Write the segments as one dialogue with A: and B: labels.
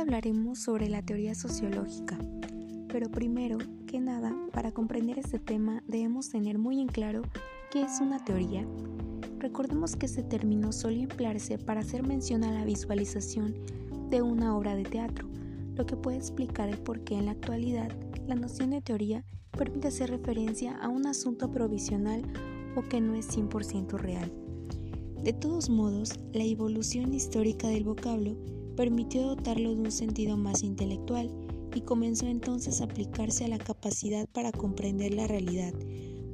A: hablaremos sobre la teoría sociológica, pero primero que nada, para comprender este tema debemos tener muy en claro qué es una teoría. Recordemos que este término solía emplearse para hacer mención a la visualización de una obra de teatro, lo que puede explicar el por qué en la actualidad la noción de teoría permite hacer referencia a un asunto provisional o que no es 100% real. De todos modos, la evolución histórica del vocablo permitió dotarlo de un sentido más intelectual y comenzó entonces a aplicarse a la capacidad para comprender la realidad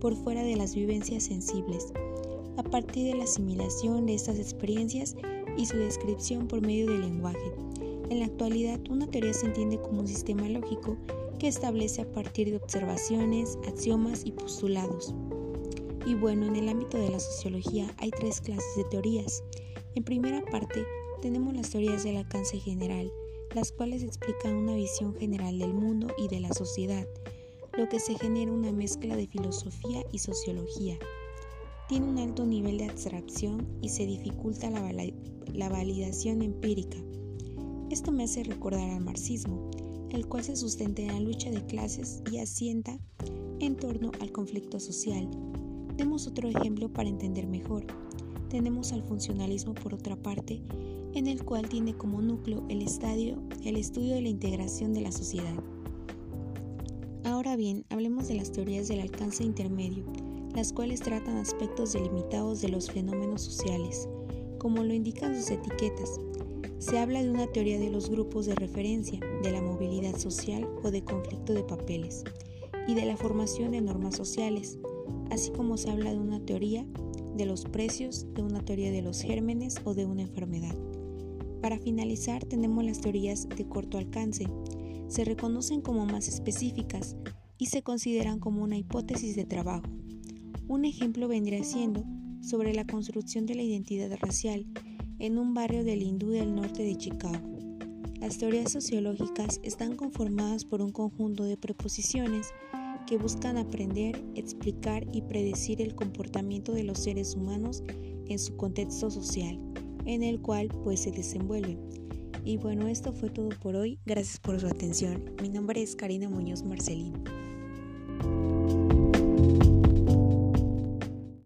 A: por fuera de las vivencias sensibles, a partir de la asimilación de estas experiencias y su descripción por medio del lenguaje. En la actualidad, una teoría se entiende como un sistema lógico que establece a partir de observaciones, axiomas y postulados. Y bueno, en el ámbito de la sociología hay tres clases de teorías. En primera parte, tenemos las teorías del alcance general, las cuales explican una visión general del mundo y de la sociedad, lo que se genera una mezcla de filosofía y sociología. Tiene un alto nivel de abstracción y se dificulta la, validación empírica. Esto me hace recordar al marxismo, el cual se sustenta en la lucha de clases y asienta en torno al conflicto social, Demos otro ejemplo para entender mejor. Tenemos al funcionalismo por otra parte, en el cual tiene como núcleo el, estadio, el estudio de la integración de la sociedad. Ahora bien, hablemos de las teorías del alcance intermedio, las cuales tratan aspectos delimitados de los fenómenos sociales, como lo indican sus etiquetas. Se habla de una teoría de los grupos de referencia, de la movilidad social o de conflicto de papeles, y de la formación de normas sociales, así como se habla de una teoría de los precios, de una teoría de los gérmenes o de una enfermedad. Para finalizar tenemos las teorías de corto alcance. Se reconocen como más específicas y se consideran como una hipótesis de trabajo. Un ejemplo vendría siendo sobre la construcción de la identidad racial en un barrio del hindú del norte de Chicago. Las teorías sociológicas están conformadas por un conjunto de preposiciones que buscan aprender, explicar y predecir el comportamiento de los seres humanos en su contexto social, en el cual pues se desenvuelven. Y bueno, esto fue todo por hoy. Gracias por su atención. Mi nombre es Karina Muñoz Marcelín.